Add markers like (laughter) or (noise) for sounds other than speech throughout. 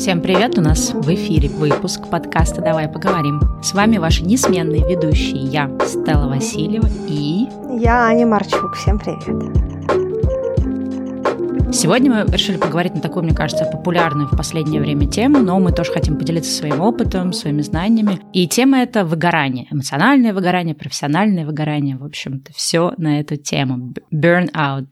Всем привет! У нас в эфире выпуск подкаста «Давай поговорим». С вами ваши несменные ведущие я, Стелла Васильева и... Я Аня Марчук. Всем привет! Сегодня мы решили поговорить на такую, мне кажется, популярную в последнее время тему, но мы тоже хотим поделиться своим опытом, своими знаниями. И тема это выгорание. Эмоциональное выгорание, профессиональное выгорание. В общем-то, все на эту тему. Burnout.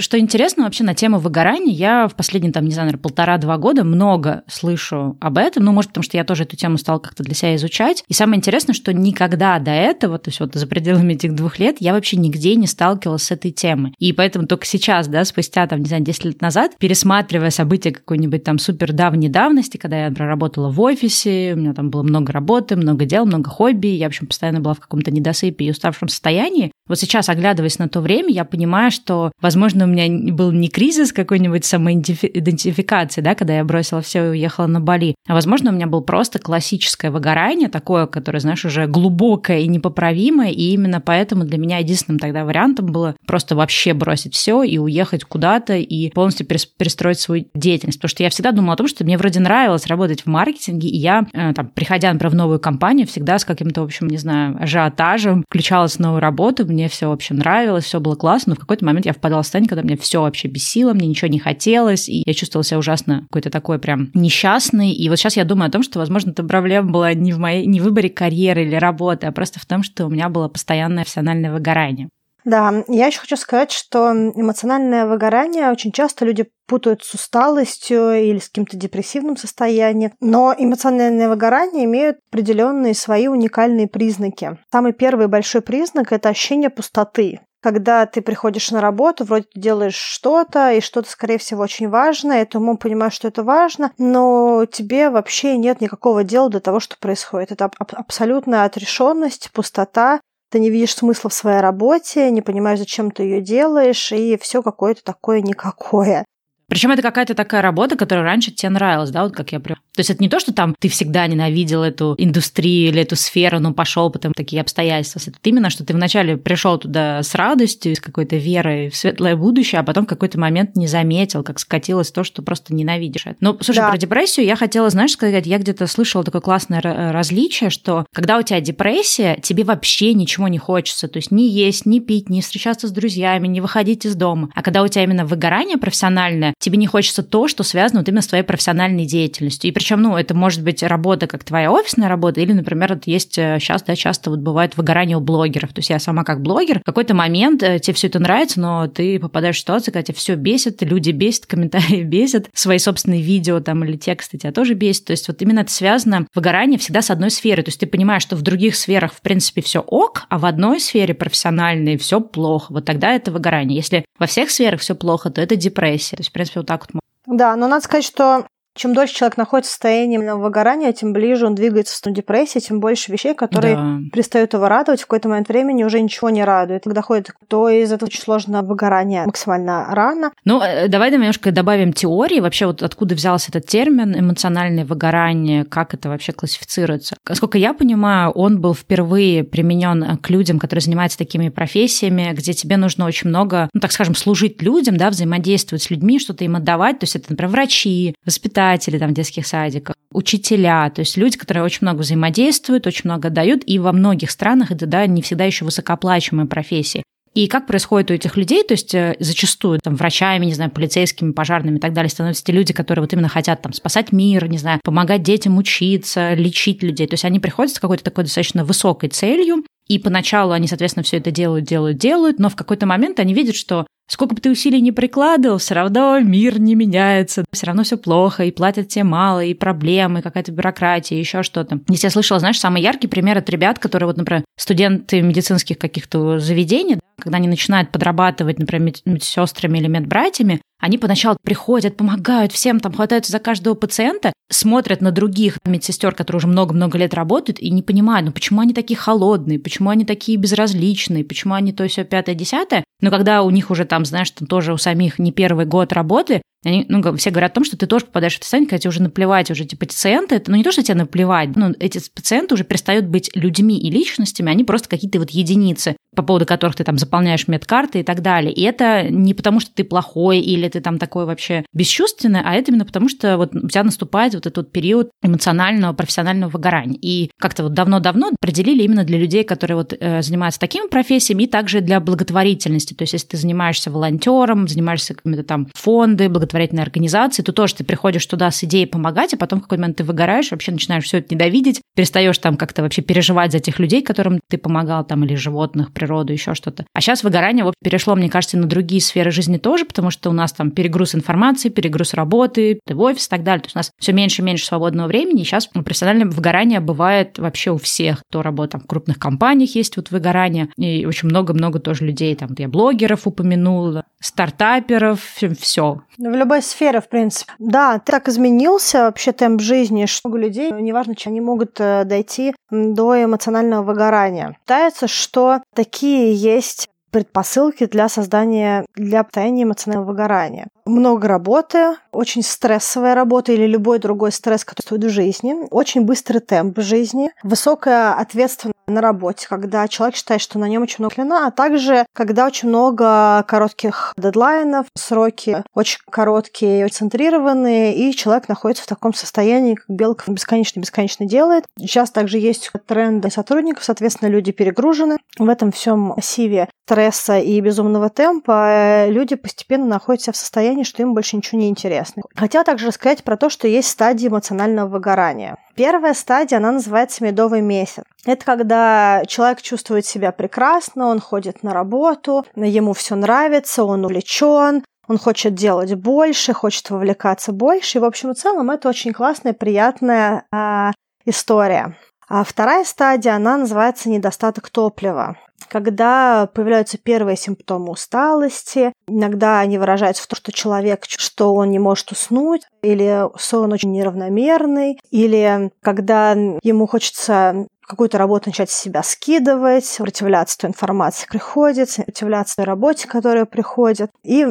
Что интересно вообще на тему выгорания, я в последние, там, не знаю, полтора-два года много слышу об этом, ну, может, потому что я тоже эту тему стала как-то для себя изучать. И самое интересное, что никогда до этого, то есть вот за пределами этих двух лет, я вообще нигде не сталкивалась с этой темой. И поэтому только сейчас, да, спустя, там, не знаю, 10 лет назад, пересматривая события какой-нибудь там супер давней давности, когда я проработала в офисе, у меня там было много работы, много дел, много хобби, я, в общем, постоянно была в каком-то недосыпе и уставшем состоянии, вот сейчас, оглядываясь на то время, я понимаю, что, возможно, меня был не кризис какой-нибудь самоидентификации, да, когда я бросила все и уехала на Бали, а, возможно, у меня был просто классическое выгорание, такое, которое, знаешь, уже глубокое и непоправимое, и именно поэтому для меня единственным тогда вариантом было просто вообще бросить все и уехать куда-то и полностью перестроить свою деятельность. Потому что я всегда думала о том, что мне вроде нравилось работать в маркетинге, и я, э, там, приходя, например, в новую компанию, всегда с каким-то, в общем, не знаю, ажиотажем включалась в новую работу, мне все вообще нравилось, все было классно, но в какой-то момент я впадала в состояние, когда мне все вообще бесило, мне ничего не хотелось, и я чувствовала себя ужасно какой-то такой прям несчастный. И вот сейчас я думаю о том, что, возможно, эта проблема была не в моей, не в выборе карьеры или работы, а просто в том, что у меня было постоянное профессиональное выгорание. Да, я еще хочу сказать, что эмоциональное выгорание очень часто люди путают с усталостью или с каким-то депрессивным состоянием. Но эмоциональное выгорание имеют определенные свои уникальные признаки. Самый первый большой признак – это ощущение пустоты когда ты приходишь на работу, вроде ты делаешь что-то, и что-то, скорее всего, очень важно, и ты умом понимаешь, что это важно, но тебе вообще нет никакого дела до того, что происходит. Это абсолютная отрешенность, пустота, ты не видишь смысла в своей работе, не понимаешь, зачем ты ее делаешь, и все какое-то такое никакое. Причем это какая-то такая работа, которая раньше тебе нравилась, да, вот как я. То есть это не то, что там ты всегда ненавидел эту индустрию или эту сферу, но пошел потом такие обстоятельства. Это именно, что ты вначале пришел туда с радостью, с какой-то верой в светлое будущее, а потом в какой-то момент не заметил, как скатилось то, что просто ненавидишь. Ну, слушай, да. про депрессию я хотела, знаешь, сказать, я где-то слышала такое классное различие, что когда у тебя депрессия, тебе вообще ничего не хочется. То есть ни есть, ни пить, ни встречаться с друзьями, не выходить из дома. А когда у тебя именно выгорание профессиональное, тебе не хочется то, что связано вот именно с твоей профессиональной деятельностью. И причем, ну, это может быть работа как твоя офисная работа, или, например, вот есть сейчас, э, да, часто вот бывает выгорание у блогеров. То есть я сама как блогер, в какой-то момент э, тебе все это нравится, но ты попадаешь в ситуацию, когда тебя все бесит, люди бесят, комментарии (laughs) бесят, свои собственные видео там или тексты тебя тоже бесит. То есть вот именно это связано, выгорание всегда с одной сферы. То есть ты понимаешь, что в других сферах, в принципе, все ок, а в одной сфере профессиональной все плохо. Вот тогда это выгорание. Если во всех сферах все плохо, то это депрессия. То есть, в принципе, вот так вот. Да, но надо сказать, что чем дольше человек находится в состоянии выгорания, тем ближе он двигается в сторону депрессии, тем больше вещей, которые да. перестают его радовать, в какой-то момент времени уже ничего не радует. Когда ходит, то из этого очень сложно выгорание максимально рано. Ну, э, давай немножко добавим теории. Вообще, вот откуда взялся этот термин эмоциональное выгорание, как это вообще классифицируется. Сколько я понимаю, он был впервые применен к людям, которые занимаются такими профессиями, где тебе нужно очень много, ну, так скажем, служить людям, да, взаимодействовать с людьми, что-то им отдавать. То есть это, например, врачи, воспитатели, воспитатели там, в детских садиках, учителя, то есть люди, которые очень много взаимодействуют, очень много дают, и во многих странах это да, не всегда еще высокооплачиваемые профессии. И как происходит у этих людей, то есть э, зачастую там врачами, не знаю, полицейскими, пожарными и так далее становятся те люди, которые вот именно хотят там спасать мир, не знаю, помогать детям учиться, лечить людей. То есть они приходят с какой-то такой достаточно высокой целью, и поначалу они, соответственно, все это делают, делают, делают, но в какой-то момент они видят, что сколько бы ты усилий не прикладывал, все равно мир не меняется, все равно все плохо, и платят тебе мало, и проблемы, какая-то бюрократия, еще что-то. Если я слышала, знаешь, самый яркий пример от ребят, которые, вот, например, студенты медицинских каких-то заведений, когда они начинают подрабатывать, например, медсестрами или медбратьями, они поначалу приходят, помогают всем, там хватаются за каждого пациента, смотрят на других медсестер, которые уже много-много лет работают, и не понимают, ну почему они такие холодные, почему они такие безразличные, почему они то все пятое, десятое. Но когда у них уже там, знаешь, там тоже у самих не первый год работы, Они, ну, все говорят о том, что ты тоже попадаешь в состояние, когда тебе уже наплевать, уже типа пациенты, это, ну не то, что тебе наплевать, но эти пациенты уже перестают быть людьми и личностями, они просто какие-то вот единицы, по поводу которых ты там заполняешь медкарты и так далее. И это не потому, что ты плохой или ты там такой вообще бесчувственный, а это именно потому, что вот у тебя наступает вот этот период эмоционального, профессионального выгорания. И как-то вот давно-давно определили именно для людей, которые вот э, занимаются такими профессиями, и также для благотворительности. То есть если ты занимаешься волонтером, занимаешься какими-то там фонды, благотворительной организации, то тоже ты приходишь туда с идеей помогать, а потом в какой-то момент ты выгораешь, вообще начинаешь все это недовидеть, перестаешь там как-то вообще переживать за тех людей, которым ты помогал, там, или животных, природу, еще что-то. А сейчас выгорание вот перешло, мне кажется, на другие сферы жизни тоже, потому что у нас там перегруз информации, перегруз работы, ты в офис и так далее. То есть у нас все меньше и меньше свободного времени. И сейчас профессиональное выгорание бывает вообще у всех, кто работает там, в крупных компаниях, есть вот выгорание. И очень много-много тоже людей. Там я блогеров упомянула, стартаперов, все. В любой сфере, в принципе. Да, ты так изменился вообще темп жизни, что много людей, неважно, что они могут э, дойти до эмоционального выгорания. Считается, что такие есть предпосылки для создания, для состояния эмоционального выгорания. Много работы, очень стрессовая работа или любой другой стресс, который стоит в жизни, очень быстрый темп жизни, высокая ответственность на работе, когда человек считает, что на нем очень много длина, а также когда очень много коротких дедлайнов, сроки очень короткие, очень центрированные, и человек находится в таком состоянии, как белка бесконечно-бесконечно делает. Сейчас также есть тренды сотрудников, соответственно, люди перегружены. В этом всем массиве стресса и безумного темпа люди постепенно находятся в состоянии, что им больше ничего не интересно. Хотела также рассказать про то, что есть стадии эмоционального выгорания. Первая стадия, она называется медовый месяц. Это когда человек чувствует себя прекрасно, он ходит на работу, ему все нравится, он увлечен, он хочет делать больше, хочет вовлекаться больше. И, в общем и целом, это очень классная, приятная э, история. А вторая стадия, она называется недостаток топлива. Когда появляются первые симптомы усталости, иногда они выражаются в том, что человек, что он не может уснуть, или сон очень неравномерный, или когда ему хочется какую-то работу начать с себя скидывать, сопротивляться той информации, приходит, сопротивляться той работе, которая приходит. И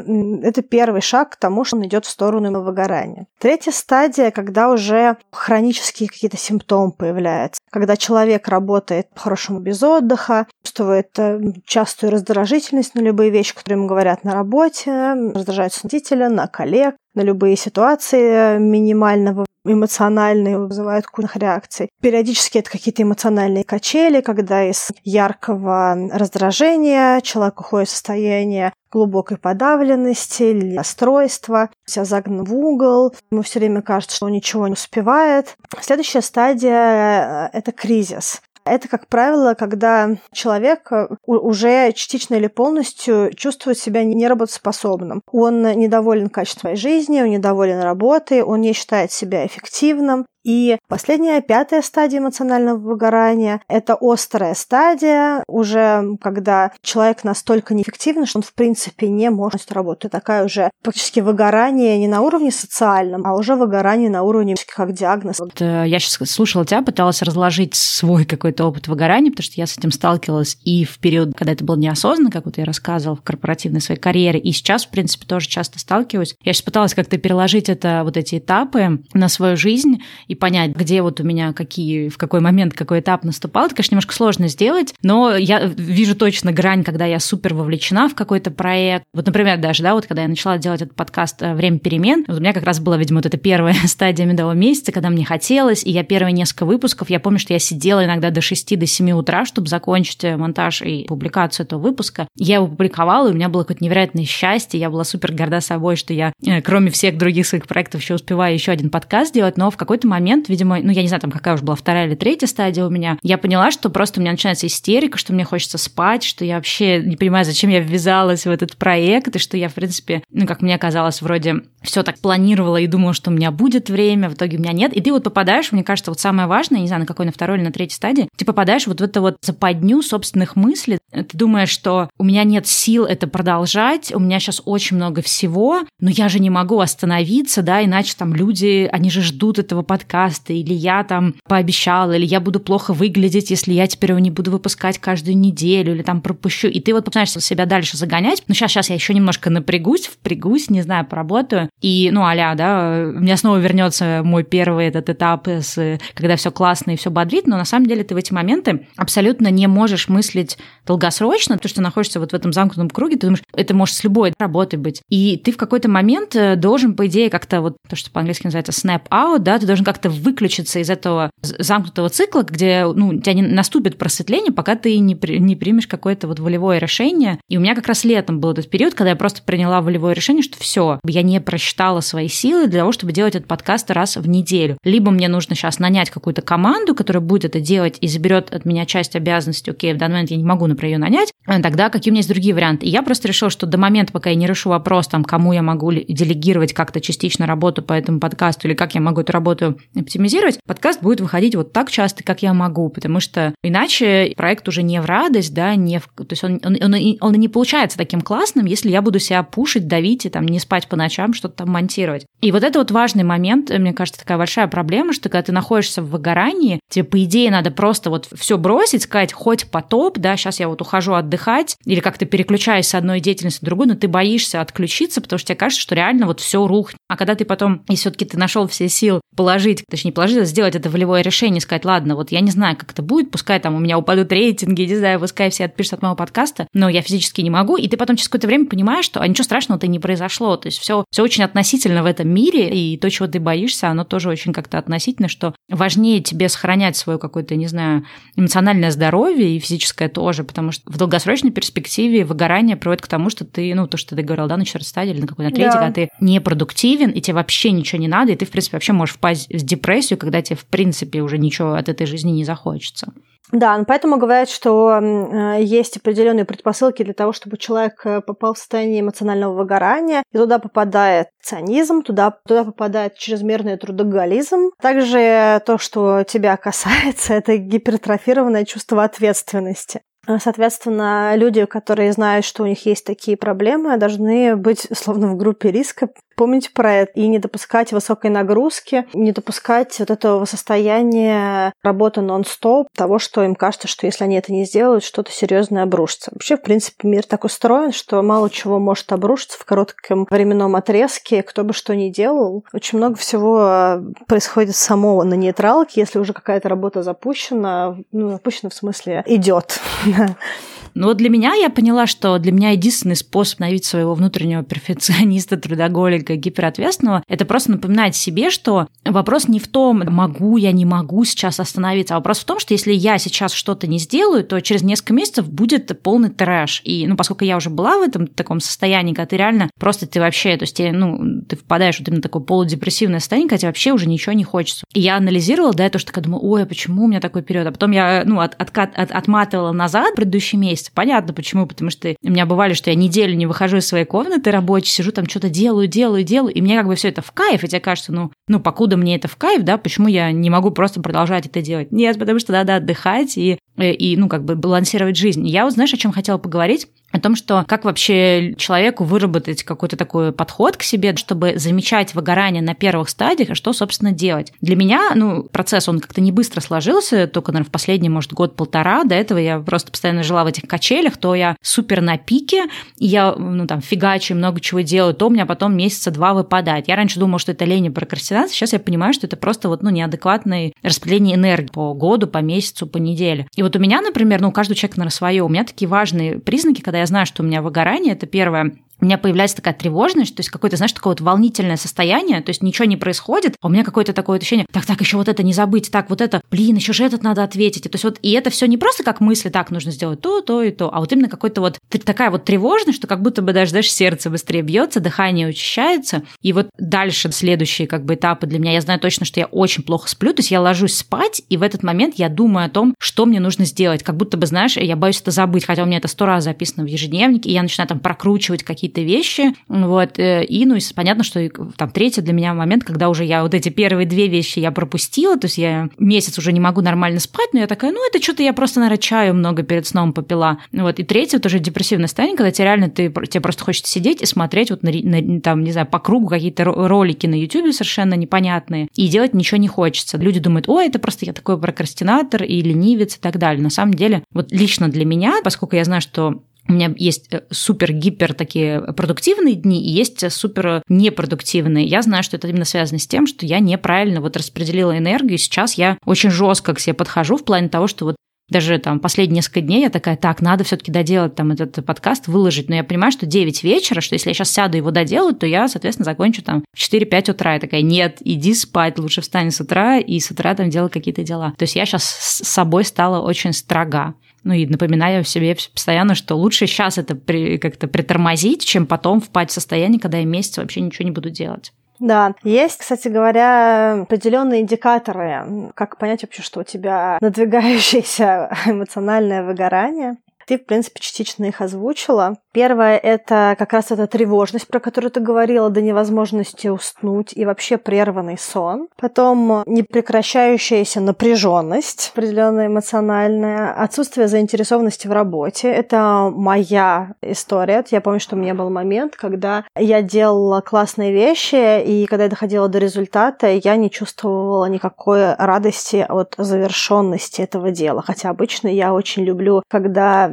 это первый шаг к тому, что он идет в сторону выгорания. Третья стадия, когда уже хронические какие-то симптомы появляются. Когда человек работает по-хорошему без отдыха, чувствует э, частую раздражительность на любые вещи, которые ему говорят на работе, раздражается родителя, на коллег, на любые ситуации минимального эмоциональные вызывают кучных реакций. Периодически это какие-то эмоциональные качели, когда из яркого раздражения человек уходит в состояние глубокой подавленности или расстройства, себя загнан в угол, ему все время кажется, что он ничего не успевает. Следующая стадия – это кризис. Это, как правило, когда человек э, уже частично или полностью чувствует себя неработоспособным. Он недоволен качеством жизни, он недоволен работой, он не считает себя эффективным, и последняя, пятая стадия эмоционального выгорания – это острая стадия, уже когда человек настолько неэффективен, что он, в принципе, не может работать. Такая уже практически выгорание не на уровне социальном, а уже выгорание на уровне как диагноз. Вот, э, я сейчас слушала тебя, пыталась разложить свой какой-то опыт выгорания, потому что я с этим сталкивалась и в период, когда это было неосознанно, как вот я рассказывала в корпоративной своей карьере, и сейчас, в принципе, тоже часто сталкиваюсь. Я сейчас пыталась как-то переложить это, вот эти этапы на свою жизнь и понять, где вот у меня какие, в какой момент, какой этап наступал. Это, конечно, немножко сложно сделать, но я вижу точно грань, когда я супер вовлечена в какой-то проект. Вот, например, даже, да, вот когда я начала делать этот подкаст э, «Время перемен», вот у меня как раз была, видимо, вот эта первая (laughs) стадия медового месяца, когда мне хотелось, и я первые несколько выпусков, я помню, что я сидела иногда до 6 до 7 утра, чтобы закончить э, монтаж и публикацию этого выпуска. Я его публиковала, и у меня было какое-то невероятное счастье, я была супер горда собой, что я, э, кроме всех других своих проектов, еще успеваю еще один подкаст делать, но в какой-то момент момент, видимо, ну, я не знаю, там какая уже была вторая или третья стадия у меня, я поняла, что просто у меня начинается истерика, что мне хочется спать, что я вообще не понимаю, зачем я ввязалась в этот проект, и что я, в принципе, ну, как мне казалось, вроде все так планировала и думала, что у меня будет время, в итоге у меня нет. И ты вот попадаешь, мне кажется, вот самое важное, не знаю, на какой, на второй или на третьей стадии, ты попадаешь вот в это вот западню собственных мыслей. Ты думаешь, что у меня нет сил это продолжать, у меня сейчас очень много всего, но я же не могу остановиться, да, иначе там люди, они же ждут этого подкаста, или я там пообещала, или я буду плохо выглядеть, если я теперь его не буду выпускать каждую неделю, или там пропущу. И ты вот начинаешь себя дальше загонять. Ну, сейчас, сейчас я еще немножко напрягусь, впрягусь, не знаю, поработаю, и, ну, аля, да, у меня снова вернется мой первый этот этап, с, когда все классно и все бодрит, но на самом деле ты в эти моменты абсолютно не можешь мыслить долгосрочно, потому что находишься вот в этом замкнутом круге, ты думаешь, это может с любой работой быть. И ты в какой-то момент э, должен, по идее, как-то вот то, что по-английски называется snap out, да, ты должен как-то выключиться из этого замкнутого цикла, где, ну, у тебя не наступит просветление, пока ты не, при, не примешь какое-то вот волевое решение. И у меня как раз летом был этот период, когда я просто приняла волевое решение, что все, я не просчитала свои силы для того, чтобы делать этот подкаст раз в неделю. Либо мне нужно сейчас нанять какую-то команду, которая будет это делать и заберет от меня часть обязанностей, окей, в данный момент я не могу, например, ее нанять, а тогда какие у меня есть другие варианты. И я просто решила, что до момента, пока я не решу вопрос, там, кому я могу делегировать как-то частично работу по этому подкасту или как я могу эту работу оптимизировать, подкаст будет выходить вот так часто, как я могу, потому что иначе проект уже не в радость, да, не в... то есть он, он, он, он не получается таким классным, если я буду себя пушить, давить и там не спать по ночам, что-то там монтировать. И вот это вот важный момент, мне кажется, такая большая проблема, что когда ты находишься в выгорании, тебе, по идее, надо просто вот все бросить, сказать, хоть потоп, да, сейчас я вот ухожу отдыхать, или как-то переключаюсь с одной деятельности в другую, но ты боишься отключиться, потому что тебе кажется, что реально вот все рухнет. А когда ты потом, и все-таки ты нашел все силы положить, точнее, положить, а сделать это волевое решение, сказать, ладно, вот я не знаю, как это будет, пускай там у меня упадут рейтинги, не знаю, пускай все отпишут от моего подкаста, но я физически не могу, и ты потом через какое-то время понимаешь, что а ничего страшного-то не произошло, то есть все, все очень относительно в этом мире, и то, чего ты боишься, оно тоже очень как-то относительно, что важнее тебе сохранять свое какое-то, не знаю, эмоциональное здоровье и физическое тоже, потому что в долгосрочной перспективе выгорание приводит к тому, что ты, ну, то, что ты говорил, да, на стадии или на какой-то третьей, да. когда ты непродуктивен, и тебе вообще ничего не надо, и ты, в принципе, вообще можешь впасть в депрессию, когда тебе, в принципе, уже ничего от этой жизни не захочется. Да, ну, поэтому говорят, что э, есть определенные предпосылки для того, чтобы человек э, попал в состояние эмоционального выгорания, и туда попадает ционизм, туда, туда попадает чрезмерный трудоголизм. Также то, что тебя касается, (laughs) это гипертрофированное чувство ответственности. Соответственно, люди, которые знают, что у них есть такие проблемы, должны быть словно в группе риска, помнить про это и не допускать высокой нагрузки, не допускать вот этого состояния работы нон-стоп, того, что им кажется, что если они это не сделают, что-то серьезное обрушится. Вообще, в принципе, мир так устроен, что мало чего может обрушиться в коротком временном отрезке, кто бы что ни делал. Очень много всего э, происходит самого на нейтралке, если уже какая-то работа запущена, ну, запущена в смысле идет. (laughs) 哼。(laughs) Но вот для меня я поняла, что для меня единственный способ найти своего внутреннего перфекциониста, трудоголика, гиперответственного, это просто напоминать себе, что вопрос не в том, могу я, не могу сейчас остановиться, а вопрос в том, что если я сейчас что-то не сделаю, то через несколько месяцев будет полный трэш. И, ну, поскольку я уже была в этом таком состоянии, когда ты реально просто ты вообще, то есть ну, ты впадаешь вот именно такое полудепрессивное состояние, когда тебе вообще уже ничего не хочется. И я анализировала, да, то, что я думаю, ой, а почему у меня такой период? А потом я, ну, от, от, от, отматывала назад предыдущий месяц, месяца. Понятно почему, потому что у меня бывали, что я неделю не выхожу из своей комнаты рабочей, сижу там что-то делаю, делаю, делаю, и мне как бы все это в кайф, и тебе кажется, ну, ну, покуда мне это в кайф, да, почему я не могу просто продолжать это делать? Нет, потому что надо отдыхать и, и ну, как бы балансировать жизнь. Я вот, знаешь, о чем хотела поговорить? О том, что как вообще человеку выработать какой-то такой подход к себе, чтобы замечать выгорание на первых стадиях, а что, собственно, делать. Для меня, ну, процесс, он как-то не быстро сложился, только, наверное, в последний, может, год-полтора. До этого я просто постоянно жила в этих качелях, то я супер на пике, и я, ну, там, фигачу, много чего делаю, то у меня потом месяца два выпадает. Я раньше думала, что это лень и прокрастинация, сейчас я понимаю, что это просто вот, ну, неадекватное распределение энергии по году, по месяцу, по неделе. И вот у меня, например, ну, у каждого человека, наверное, свое. У меня такие важные признаки, когда я знаю, что у меня выгорание, это первое, у меня появляется такая тревожность, то есть какое-то, знаешь, такое вот волнительное состояние, то есть ничего не происходит, а у меня какое-то такое ощущение, так, так, еще вот это не забыть, так, вот это, блин, еще же этот надо ответить. То есть вот, и это все не просто как мысли, так, нужно сделать то, то и то, а вот именно какой-то вот такая вот тревожность, что как будто бы даже, знаешь, сердце быстрее бьется, дыхание учащается. И вот дальше следующие как бы этапы для меня, я знаю точно, что я очень плохо сплю, то есть я ложусь спать, и в этот момент я думаю о том, что мне нужно сделать, как будто бы, знаешь, я боюсь это забыть, хотя у меня это сто раз записано в ежедневнике, и я начинаю там прокручивать какие-то вещи, вот, э, и, ну, и понятно, что там третий для меня момент, когда уже я вот эти первые две вещи я пропустила, то есть я месяц уже не могу нормально спать, но я такая, ну, это что-то я просто, наверное, чаю много перед сном попила, вот, и третье тоже депрессивное состояние, когда тебе реально, ты, тебе просто хочется сидеть и смотреть вот на, на там, не знаю, по кругу какие-то ролики на YouTube совершенно непонятные, и делать ничего не хочется. Люди думают, ой, это просто я такой прокрастинатор и ленивец и так далее. На самом деле, вот лично для меня, поскольку я знаю, что у меня есть э, супер-гипер такие продуктивные дни и есть супер непродуктивные. Я знаю, что это именно связано с тем, что я неправильно вот распределила энергию. Сейчас я очень жестко к себе подхожу в плане того, что вот даже там последние несколько дней я такая, так, надо все-таки доделать там этот подкаст, выложить. Но я понимаю, что 9 вечера, что если я сейчас сяду его доделать, то я, соответственно, закончу там в 4-5 утра. Я такая, нет, иди спать, лучше встань с утра и с утра там делай какие-то дела. То есть я сейчас с собой стала очень строга. Ну и напоминаю себе постоянно, что лучше сейчас это при, как-то притормозить, чем потом впасть в состояние, когда я месяц вообще ничего не буду делать. Да, есть, кстати говоря, определенные индикаторы, как понять вообще, что у тебя надвигающееся (laughs) эмоциональное выгорание. Ты, в принципе, частично их озвучила. Первое – это как раз эта тревожность, про которую ты говорила, до невозможности уснуть и вообще прерванный сон. Потом непрекращающаяся напряженность, определенная эмоциональная, отсутствие заинтересованности в работе. Это моя история. Я помню, что у меня был момент, когда я делала классные вещи, и когда я доходила до результата, я не чувствовала никакой радости от завершенности этого дела. Хотя обычно я очень люблю, когда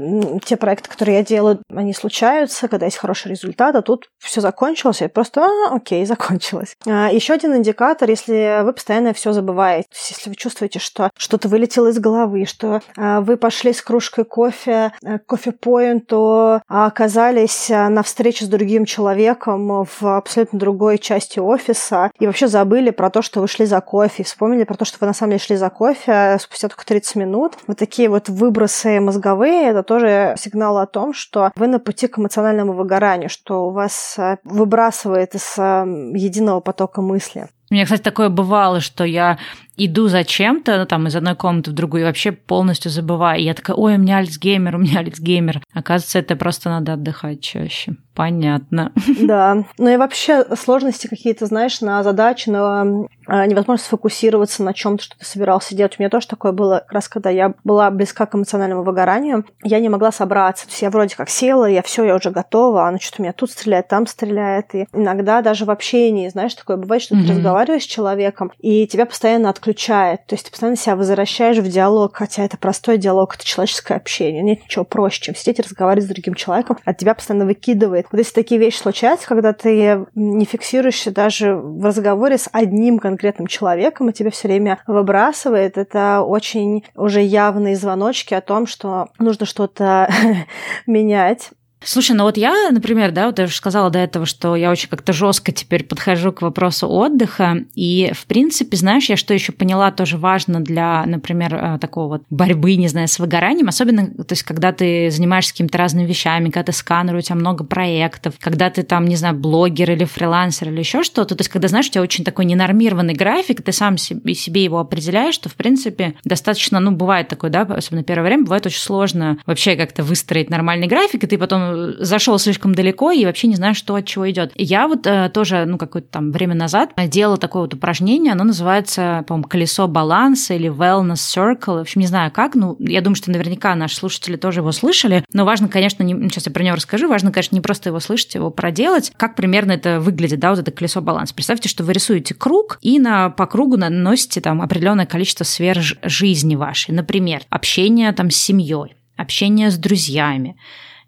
те проекты, которые я делаю, они случаются, когда есть хороший результат, а тут все закончилось, и просто, а, окей, закончилось. А, еще один индикатор, если вы постоянно все забываете, то если вы чувствуете, что что-то вылетело из головы, что а, вы пошли с кружкой кофе к кофе-поинту, а оказались а, на встрече с другим человеком в абсолютно другой части офиса, и вообще забыли про то, что вы шли за кофе, вспомнили про то, что вы на самом деле шли за кофе спустя только 30 минут. Вот такие вот выбросы мозговые, это тоже сигнал о том, что вы на пути к эмоциональному выгоранию, что у вас э, выбрасывает из э, единого потока мысли. У меня, кстати, такое бывало, что я иду за чем-то, ну, там, из одной комнаты в другую, и вообще полностью забываю. И я такая, ой, у меня Альцгеймер, у меня Альцгеймер. Оказывается, это просто надо отдыхать чаще. Понятно. (laughs) Да. Ну и вообще сложности какие-то, знаешь, на задачи, на а, невозможность сфокусироваться на чем-то, что ты собирался делать. У меня тоже такое было, как раз когда я была близка к эмоциональному выгоранию, я не могла собраться. То есть я вроде как села, я все, я уже готова, а ну что-то меня тут стреляет, там стреляет. И иногда даже в общении, знаешь, такое бывает, что mm-hmm. ты разговариваешь с человеком, и тебя постоянно отключает. То есть ты постоянно себя возвращаешь в диалог, хотя это простой диалог, это человеческое общение. Нет ничего проще, чем сидеть и разговаривать с другим человеком, а тебя постоянно выкидывает. Вот если такие вещи случаются, когда ты не фиксируешься даже в разговоре с одним конкретным человеком, и тебя все время выбрасывает, это очень уже явные звоночки о том, что нужно что-то (laughs) менять. Слушай, ну вот я, например, да, вот я уже сказала до этого, что я очень как-то жестко теперь подхожу к вопросу отдыха. И, в принципе, знаешь, я что еще поняла, тоже важно для, например, э, такого вот борьбы, не знаю, с выгоранием, особенно, то есть, когда ты занимаешься какими-то разными вещами, когда ты сканер, у тебя много проектов, когда ты там, не знаю, блогер или фрилансер или еще что-то, то есть, когда, знаешь, у тебя очень такой ненормированный график, ты сам себе, его определяешь, то, в принципе, достаточно, ну, бывает такое, да, особенно первое время, бывает очень сложно вообще как-то выстроить нормальный график, и ты потом зашел слишком далеко и вообще не знаю, что от чего идет. Я вот э, тоже, ну, какое-то там время назад делала такое вот упражнение, оно называется, по-моему, колесо баланса или wellness circle. В общем, не знаю как, ну, я думаю, что наверняка наши слушатели тоже его слышали, но важно, конечно, не, сейчас я про него расскажу, важно, конечно, не просто его слышать, его проделать, как примерно это выглядит, да, вот это колесо баланса. Представьте, что вы рисуете круг и на, по кругу наносите там определенное количество сфер жизни вашей. Например, общение там с семьей, общение с друзьями,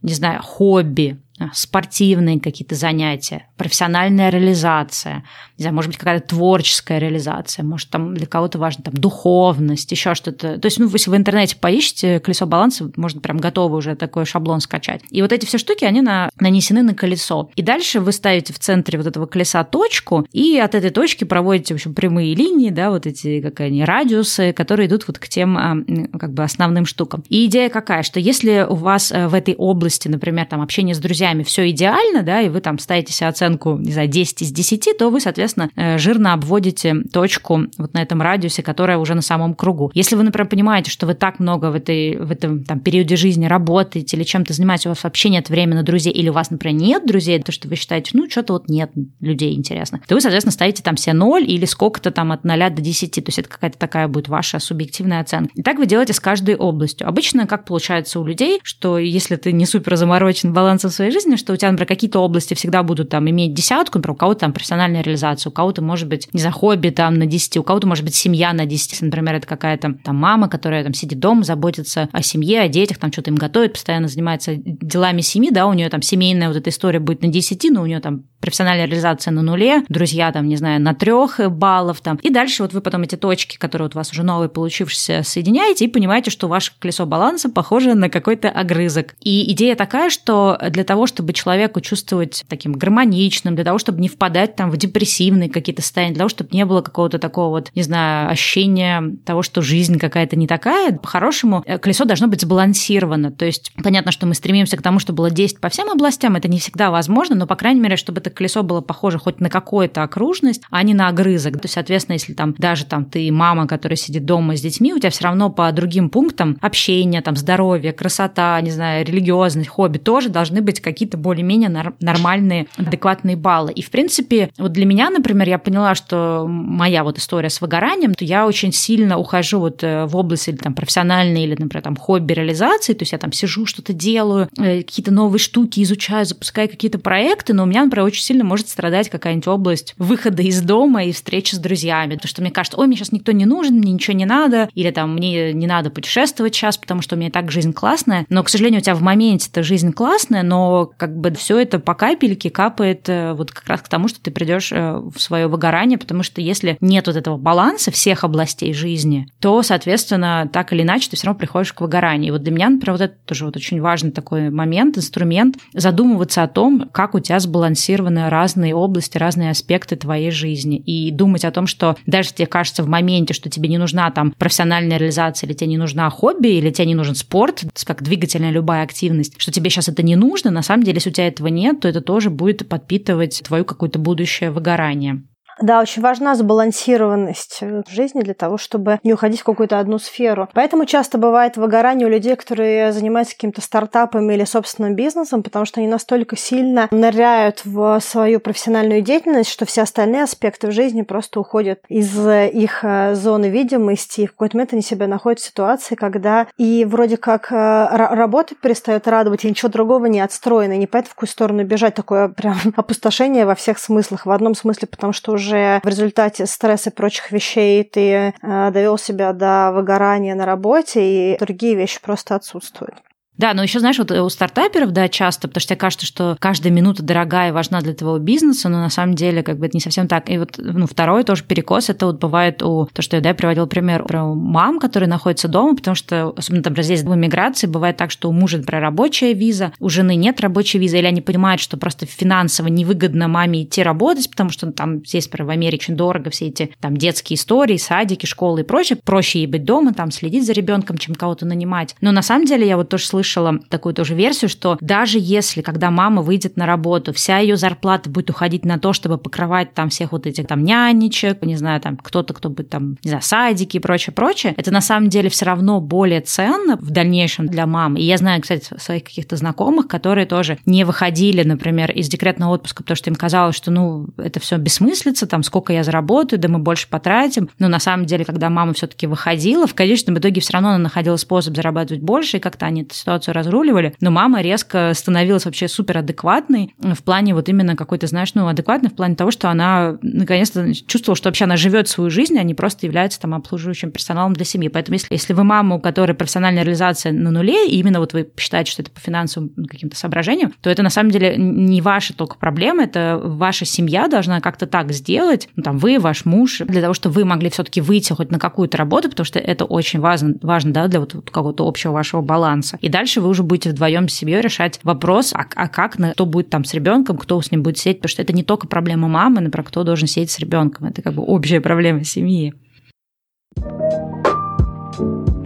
не знаю, хобби, спортивные какие-то занятия, профессиональная реализация, не знаю, может быть, какая-то творческая реализация, может, там для кого-то важно там духовность, еще что-то. То есть, ну, если в интернете поищете колесо баланса, можно прям готовый уже такой шаблон скачать. И вот эти все штуки, они на, нанесены на колесо. И дальше вы ставите в центре вот этого колеса точку, и от этой точки проводите, в общем, прямые линии, да, вот эти, как они, радиусы, которые идут вот к тем, а, как бы, основным штукам. И идея какая, что если у вас э, в этой области, например, там, общение с друзьями, друзьями все идеально, да, и вы там ставите себе оценку, не знаю, 10 из 10, то вы, соответственно, э, жирно обводите точку вот на этом радиусе, которая уже на самом кругу. Если вы, например, понимаете, что вы так много в, этой, в этом там, периоде жизни работаете или чем-то занимаетесь, у вас вообще нет времени на друзей, или у вас, например, нет друзей, то, что вы считаете, ну, что-то вот нет людей интересно, то вы, соответственно, ставите там себе 0 или сколько-то там от 0 до 10, то есть это какая-то такая будет ваша субъективная оценка. И так вы делаете с каждой областью. Обычно как получается у людей, что если ты не супер заморочен балансом своей жизни, жизни, что у тебя, например, какие-то области всегда будут там иметь десятку, например, у кого-то там профессиональная реализация, у кого-то может быть, не знаю, хобби там на 10, у кого-то может быть семья на 10, например, это какая-то там мама, которая там сидит дома, заботится о семье, о детях, там что-то им готовит, постоянно занимается делами семьи, да, у нее там семейная вот эта история будет на 10, но у нее там профессиональная реализация на нуле, друзья там, не знаю, на трех баллов там. И дальше вот вы потом эти точки, которые вот у вас уже новые получившиеся, соединяете и понимаете, что ваше колесо баланса похоже на какой-то огрызок. И идея такая, что для того, чтобы человеку чувствовать таким гармоничным, для того, чтобы не впадать там в депрессивные какие-то состояния, для того, чтобы не было какого-то такого вот, не знаю, ощущения того, что жизнь какая-то не такая, по-хорошему э, колесо должно быть сбалансировано. То есть понятно, что мы стремимся к тому, чтобы было 10 по всем областям, это не всегда возможно, но, по крайней мере, чтобы это колесо было похоже хоть на какую-то окружность, а не на огрызок. То есть, соответственно, если там даже там ты мама, которая сидит дома с детьми, у тебя все равно по другим пунктам общение, там здоровье, красота, не знаю, религиозность, хобби тоже должны быть какие-то более-менее нормальные, адекватные баллы. И, в принципе, вот для меня, например, я поняла, что моя вот история с выгоранием, то я очень сильно ухожу вот э, в область или там профессиональной, или, например, там хобби реализации, то есть я там сижу, что-то делаю, э, какие-то новые штуки изучаю, запускаю какие-то проекты, но у меня, например, очень сильно может страдать какая-нибудь область выхода из дома и встречи с друзьями. Потому что мне кажется, ой, мне сейчас никто не нужен, мне ничего не надо, или там мне не надо путешествовать сейчас, потому что у меня и так жизнь классная. Но, к сожалению, у тебя в моменте эта жизнь классная, но как бы все это по капельке капает э, вот как раз к тому, что ты придешь э, в свое выгорание, потому что если нет вот этого баланса всех областей жизни, то, соответственно, так или иначе ты все равно приходишь к выгоранию. И вот для меня, например, вот это тоже вот очень важный такой момент, инструмент, задумываться о том, как у тебя сбалансированы разные области, разные аспекты твоей жизни. И думать о том, что даже тебе кажется в моменте, что тебе не нужна там профессиональная реализация, или тебе не нужна хобби, или тебе не нужен спорт, как двигательная любая активность, что тебе сейчас это не нужно, на самом деле, если у тебя этого нет, то это тоже будет подпитывать твое какое-то будущее выгорание. Да, очень важна сбалансированность в жизни для того, чтобы не уходить в какую-то одну сферу. Поэтому часто бывает выгорание у людей, которые занимаются каким-то стартапами или собственным бизнесом, потому что они настолько сильно ныряют в свою профессиональную деятельность, что все остальные аспекты в жизни просто уходят из их э, зоны видимости, и в какой-то момент они себя находят в ситуации, когда и вроде как э, работа перестает радовать, и ничего другого не отстроено, и не понятно, в какую сторону бежать. Такое прям (laughs) опустошение во всех смыслах. В одном смысле, потому что уже уже в результате стресса и прочих вещей ты э, довел себя до выгорания на работе, и другие вещи просто отсутствуют. Да, но еще, знаешь, вот у стартаперов, да, часто, потому что тебе кажется, что каждая минута дорогая и важна для твоего бизнеса, но на самом деле как бы это не совсем так. И вот ну, второй тоже перекос, это вот бывает у, то, что я да, приводил пример про мам, которые находятся дома, потому что, особенно там здесь в эмиграции, бывает так, что у мужа, например, рабочая виза, у жены нет рабочей визы, или они понимают, что просто финансово невыгодно маме идти работать, потому что там здесь, например, в Америке очень дорого все эти там детские истории, садики, школы и прочее. Проще ей быть дома, там следить за ребенком, чем кого-то нанимать. Но на самом деле я вот тоже слышу слышала такую тоже версию, что даже если, когда мама выйдет на работу, вся ее зарплата будет уходить на то, чтобы покрывать там всех вот этих там нянечек, не знаю, там кто-то, кто будет там, не знаю, садики и прочее, прочее, это на самом деле все равно более ценно в дальнейшем для мамы. И я знаю, кстати, своих каких-то знакомых, которые тоже не выходили, например, из декретного отпуска, потому что им казалось, что, ну, это все бессмыслица, там, сколько я заработаю, да мы больше потратим. Но на самом деле, когда мама все-таки выходила, в конечном итоге все равно она находила способ зарабатывать больше, и как-то они эту ситуацию ситуацию разруливали, но мама резко становилась вообще супер адекватной в плане вот именно какой-то, знаешь, ну, адекватной в плане того, что она наконец-то чувствовала, что вообще она живет свою жизнь, а не просто является там обслуживающим персоналом для семьи. Поэтому если, если вы мама, у которой профессиональная реализация на нуле, и именно вот вы считаете, что это по финансовым каким-то соображениям, то это на самом деле не ваша только проблема, это ваша семья должна как-то так сделать, ну, там вы, ваш муж, для того, чтобы вы могли все-таки выйти хоть на какую-то работу, потому что это очень важно, важно да, для вот какого-то общего вашего баланса. И дальше вы уже будете вдвоем с семьей решать вопрос, а, а как, кто будет там с ребенком, кто с ним будет сидеть, потому что это не только проблема мамы, например, кто должен сидеть с ребенком, это как бы общая проблема семьи.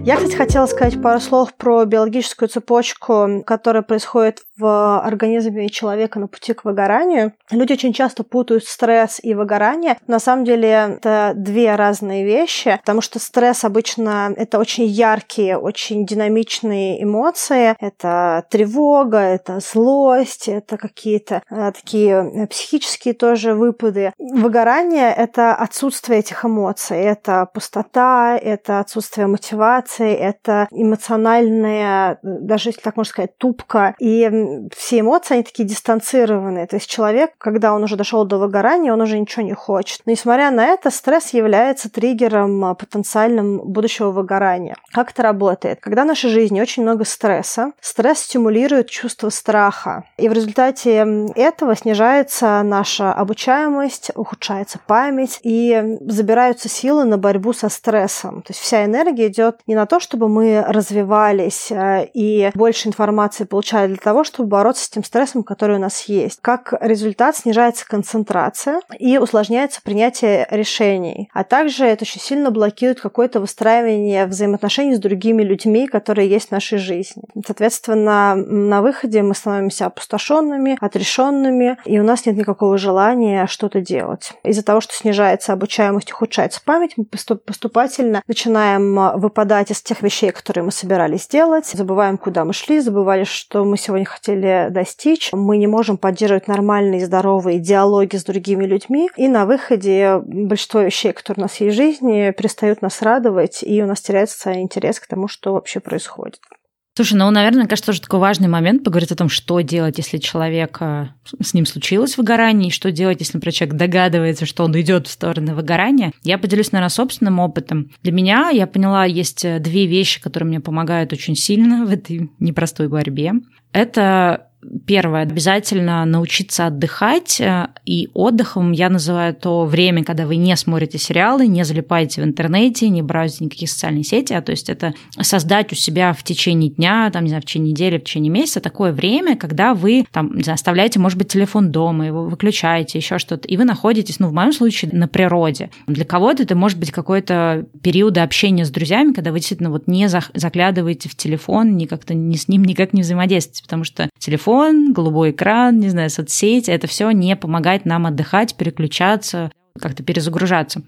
Я, кстати, хотела сказать пару слов про биологическую цепочку, которая происходит в организме человека на пути к выгоранию. Люди очень часто путают стресс и выгорание. На самом деле это две разные вещи, потому что стресс обычно это очень яркие, очень динамичные эмоции. Это тревога, это злость, это какие-то э, такие психические тоже выпады. Выгорание — это отсутствие этих эмоций, это пустота, это отсутствие мотивации, это эмоциональная, даже если так можно сказать, тупка. И все эмоции, они такие дистанцированные. То есть человек, когда он уже дошел до выгорания, он уже ничего не хочет. Но несмотря на это, стресс является триггером а, потенциальным будущего выгорания. Как это работает? Когда в нашей жизни очень много стресса, стресс стимулирует чувство страха. И в результате этого снижается наша обучаемость, ухудшается память и забираются силы на борьбу со стрессом. То есть вся энергия идет не на то, чтобы мы развивались а, и больше информации получали для того, чтобы бороться с тем стрессом, который у нас есть. Как результат снижается концентрация и усложняется принятие решений. А также это очень сильно блокирует какое-то выстраивание взаимоотношений с другими людьми, которые есть в нашей жизни. Соответственно, на выходе мы становимся опустошенными, отрешенными, и у нас нет никакого желания что-то делать. Из-за того, что снижается обучаемость, ухудшается память, мы поступательно начинаем выпадать из тех вещей, которые мы собирались делать, забываем, куда мы шли, забывали, что мы сегодня хотели достичь. Мы не можем поддерживать нормальные, здоровые диалоги с другими людьми. И на выходе большинство вещей, которые у нас есть в жизни, перестают нас радовать, и у нас теряется интерес к тому, что вообще происходит. Слушай, ну, наверное, кажется, тоже такой важный момент поговорить о том, что делать, если человек э, с ним случилось выгорание, и что делать, если, например, человек догадывается, что он идет в сторону выгорания. Я поделюсь, наверное, собственным опытом. Для меня, я поняла, есть э, две вещи, которые мне помогают очень сильно в этой непростой борьбе. Это Первое, обязательно научиться отдыхать, э, и отдыхом я называю то время, когда вы не смотрите сериалы, не залипаете в интернете, не браузите никакие социальные сети, а то есть это создать у себя в течение дня, там, не знаю, в течение недели, в течение месяца такое время, когда вы там, не знаю, оставляете, может быть, телефон дома, его выключаете, еще что-то, и вы находитесь, ну, в моем случае, на природе. Для кого-то это может быть какой-то период общения с друзьями, когда вы действительно вот не заглядываете в телефон, ни как-то ни с ним никак не взаимодействуете, потому что телефон телефон, голубой экран, не знаю, соцсети, это все не помогает нам отдыхать, переключаться, как-то перезагружаться.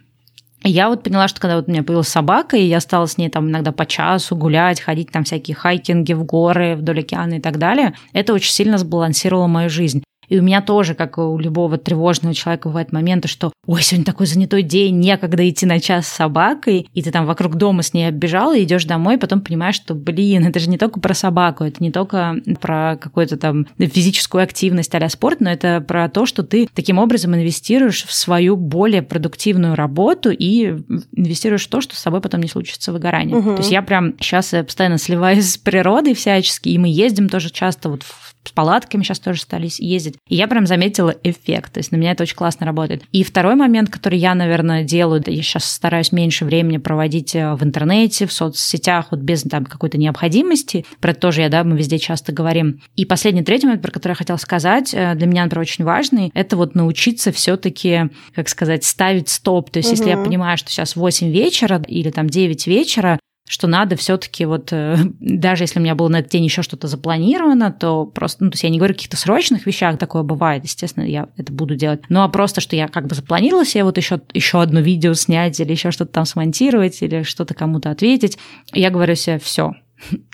Я вот поняла, что когда вот у меня появилась собака, и я стала с ней там иногда по часу гулять, ходить там всякие хайкинги в горы, вдоль океана и так далее, это очень сильно сбалансировало мою жизнь. И у меня тоже, как у любого тревожного человека, бывают моменты, что «Ой, сегодня такой занятой день, некогда идти на час с собакой», и ты там вокруг дома с ней оббежал, и идешь домой, и потом понимаешь, что, блин, это же не только про собаку, это не только про какую-то там физическую активность а спорт, но это про то, что ты таким образом инвестируешь в свою более продуктивную работу и инвестируешь в то, что с собой потом не случится выгорание. Угу. То есть я прям сейчас постоянно сливаюсь с природой всячески, и мы ездим тоже часто вот в с палатками сейчас тоже стали ездить. И я прям заметила эффект. То есть на меня это очень классно работает. И второй момент, который я, наверное, делаю, я сейчас стараюсь меньше времени проводить э, в интернете, в соцсетях, вот без там какой-то необходимости. Про это тоже я, да, мы везде часто говорим. И последний, третий момент, про который я хотела сказать, э, для меня, например, очень важный, это вот научиться все таки как сказать, ставить стоп. То есть угу. если я понимаю, что сейчас 8 вечера или там 9 вечера, что надо все-таки вот, э, (laughs) даже если у меня было на этот день еще что-то запланировано, то просто, ну, то есть я не говорю о каких-то срочных вещах, такое бывает, естественно, я это буду делать, ну, а просто, что я как бы запланировала себе вот еще, еще одно видео снять или еще что-то там смонтировать или что-то кому-то ответить, я говорю себе, все,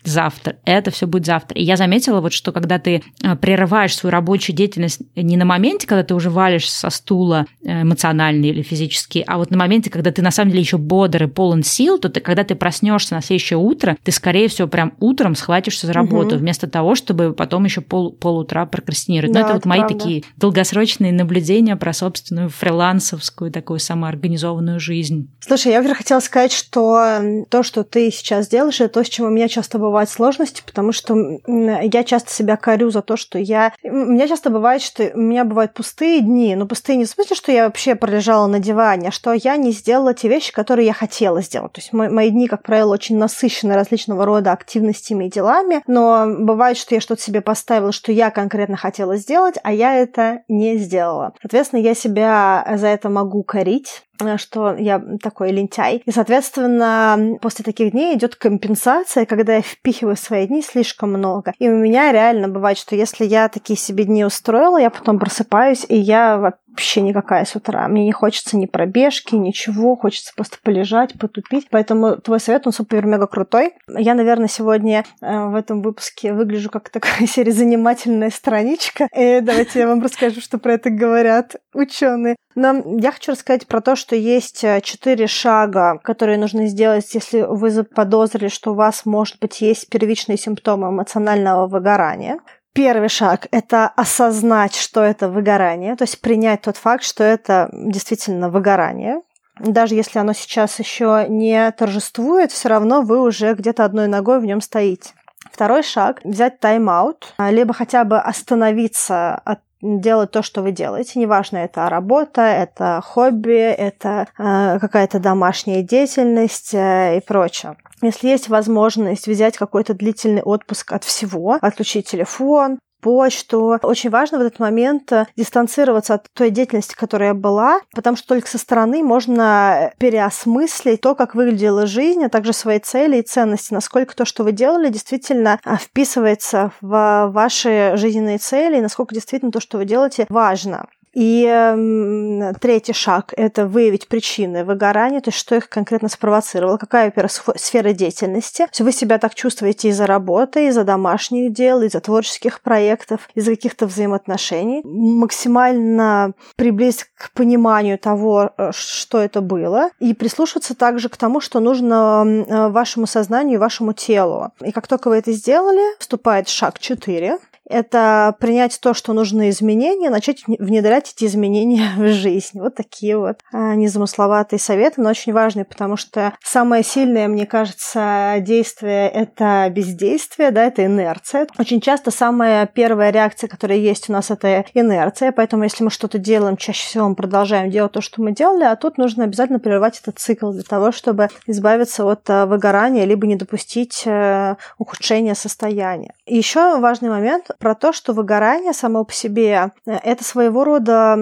завтра, это все будет завтра. И я заметила вот, что когда ты э, прерываешь свою рабочую деятельность не на моменте, когда ты уже валишь со стула э, эмоционально или физически, а вот на моменте, когда ты на самом деле еще бодр и полон сил, то ты, когда ты проснешься на следующее утро, ты, скорее всего, прям утром схватишься за работу, угу. вместо того, чтобы потом еще пол, полутра прокрастинировать. Да, Но это вот мои правда. такие долгосрочные наблюдения про собственную фрилансовскую такую самоорганизованную жизнь. Слушай, я, во-первых, хотела сказать, что то, что ты сейчас делаешь, это то, с чем у меня часто бывают сложности, потому что я часто себя корю за то, что я... У меня часто бывает, что у меня бывают пустые дни, но пустые не в смысле, что я вообще пролежала на диване, а что я не сделала те вещи, которые я хотела сделать. То есть мои дни, как правило, очень насыщены различного рода активностями и делами, но бывает, что я что-то себе поставила, что я конкретно хотела сделать, а я это не сделала. Соответственно, я себя за это могу корить, что я такой лентяй. И, соответственно, после таких дней идет компенсация, когда я впихиваю свои дни слишком много. И у меня реально бывает, что если я такие себе дни устроила, я потом просыпаюсь, и я вообще никакая с утра. Мне не хочется ни пробежки, ничего, хочется просто полежать, потупить. Поэтому твой совет, он супер-мега крутой. Я, наверное, сегодня э, в этом выпуске выгляжу как такая (laughs) серия занимательная страничка. И давайте я вам расскажу, что про это говорят ученые. Но я хочу рассказать про то, что есть э, четыре шага, которые нужно сделать, если вы заподозрили, что у вас, может быть, есть первичные симптомы эмоционального выгорания. Первый шаг – это осознать, что это выгорание, то есть принять тот факт, что это действительно выгорание. Даже если оно сейчас еще не торжествует, все равно вы уже где-то одной ногой в нем стоите. Второй шаг – взять тайм-аут, либо хотя бы остановиться от делать то, что вы делаете. Неважно, это работа, это хобби, это э, какая-то домашняя деятельность э, и прочее. Если есть возможность взять какой-то длительный отпуск от всего, отключить телефон, почту. Очень важно в этот момент э, дистанцироваться от той деятельности, которая была, потому что только со стороны можно переосмыслить то, как выглядела жизнь, а также свои цели и ценности, насколько то, что вы делали, действительно э, вписывается в ваши жизненные цели, и насколько действительно то, что вы делаете, важно. И э, третий шаг – это выявить причины выгорания, то есть что их конкретно спровоцировало, какая, сфера деятельности. То вы себя так чувствуете из-за работы, из-за домашних дел, из-за творческих проектов, из-за каких-то взаимоотношений. Максимально приблизить к пониманию того, э, что это было, и прислушаться также к тому, что нужно э, вашему сознанию и вашему телу. И как только вы это сделали, вступает шаг 4, это принять то, что нужны изменения, начать внедрять эти изменения (laughs) в жизнь. Вот такие вот а, незамысловатые советы, но очень важные, потому что самое сильное, мне кажется, действие — это бездействие, да, это инерция. Очень часто самая первая реакция, которая есть у нас, это инерция, поэтому если мы что-то делаем, чаще всего мы продолжаем делать то, что мы делали, а тут нужно обязательно прервать этот цикл для того, чтобы избавиться от а, выгорания, либо не допустить э, ухудшения состояния. Еще важный момент про то, что выгорание само по себе э, это своего рода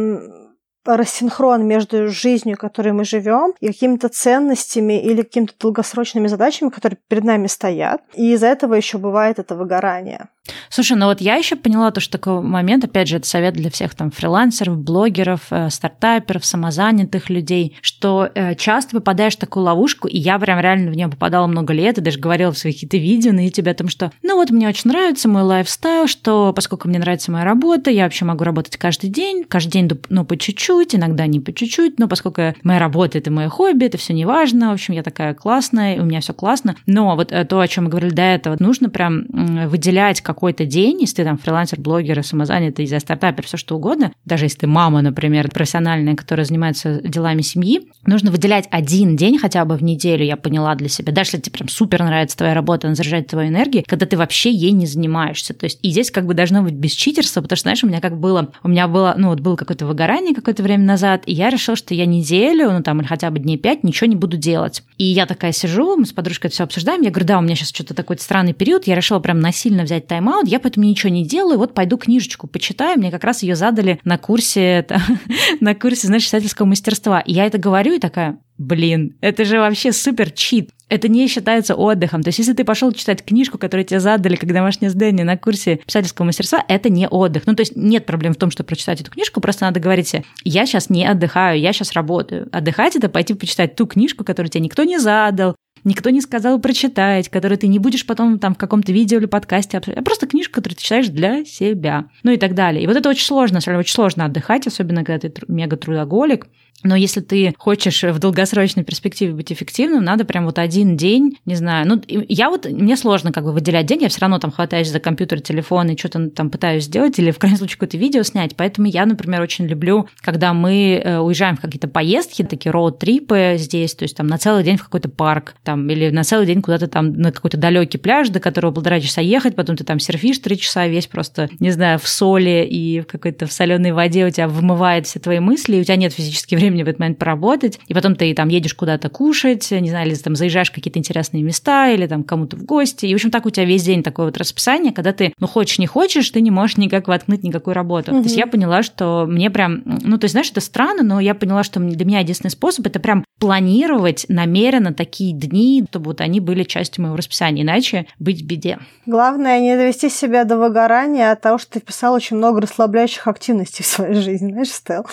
рассинхрон между жизнью, которой мы живем, и какими-то ценностями или какими-то долгосрочными задачами, которые перед нами стоят. И из-за этого еще бывает это выгорание. Слушай, ну вот я еще поняла то, что такой момент, опять же, это совет для всех там фрилансеров, блогеров, э, стартаперов, самозанятых людей, что э, часто попадаешь в такую ловушку, и я прям реально в нее попадала много лет, и даже говорила в своих каких-то видео на YouTube о том, что, ну вот мне очень нравится мой лайфстайл, что поскольку мне нравится моя работа, я вообще могу работать каждый день, каждый день, ну, по чуть-чуть, иногда не по чуть-чуть, но поскольку моя работа – это мое хобби, это все не важно, в общем, я такая классная, у меня все классно, но вот э, то, о чем мы говорили до этого, нужно прям выделять как какой-то день, если ты там фрилансер, блогер, самозанятый, за стартапер, все что угодно, даже если ты мама, например, профессиональная, которая занимается делами семьи, нужно выделять один день хотя бы в неделю, я поняла для себя, даже если тебе прям супер нравится твоя работа, она заряжает твою энергию, когда ты вообще ей не занимаешься. То есть и здесь как бы должно быть без читерства, потому что, знаешь, у меня как было, у меня было, ну вот было какое-то выгорание какое-то время назад, и я решила, что я неделю, ну там или хотя бы дней пять ничего не буду делать. И я такая сижу, мы с подружкой это все обсуждаем, я говорю, да, у меня сейчас что-то такой странный период, я решила прям насильно взять тайм тайм-аут, я поэтому ничего не делаю, вот пойду книжечку почитаю, мне как раз ее задали на курсе, (laughs) на курсе, знаешь, читательского мастерства. И я это говорю и такая, блин, это же вообще супер чит. Это не считается отдыхом. То есть, если ты пошел читать книжку, которую тебе задали как домашнее задание на курсе писательского мастерства, это не отдых. Ну, то есть, нет проблем в том, что прочитать эту книжку, просто надо говорить себе, я сейчас не отдыхаю, я сейчас работаю. Отдыхать – это пойти почитать ту книжку, которую тебе никто не задал, никто не сказал прочитать, которую ты не будешь потом там в каком-то видео или подкасте а просто книжка, которую ты читаешь для себя, ну и так далее. И вот это очень сложно, очень сложно отдыхать, особенно когда ты мега трудоголик, но если ты хочешь в долгосрочной перспективе быть эффективным, надо прям вот один день, не знаю, ну, я вот, мне сложно как бы выделять день, я все равно там хватаюсь за компьютер, телефон и что-то там пытаюсь сделать или в крайнем случае какое-то видео снять, поэтому я, например, очень люблю, когда мы э, уезжаем в какие-то поездки, такие роуд-трипы здесь, то есть там на целый день в какой-то парк, там, или на целый день куда-то там на какой-то далекий пляж, до которого полтора часа ехать, потом ты там серфишь три часа, весь просто, не знаю, в соли и в какой-то в соленой воде у тебя вымывает все твои мысли, и у тебя нет физически времени времени в этот момент поработать, и потом ты там едешь куда-то кушать, не знаю, или там заезжаешь в какие-то интересные места, или там кому-то в гости, и, в общем, так у тебя весь день такое вот расписание, когда ты, ну, хочешь, не хочешь, ты не можешь никак воткнуть никакую работу. Угу. То есть я поняла, что мне прям, ну, то есть, знаешь, это странно, но я поняла, что для меня единственный способ это прям планировать намеренно такие дни, чтобы вот они были частью моего расписания, иначе быть в беде. Главное не довести себя до выгорания от того, что ты писал очень много расслабляющих активностей (laughs) в своей жизни, знаешь, Стел?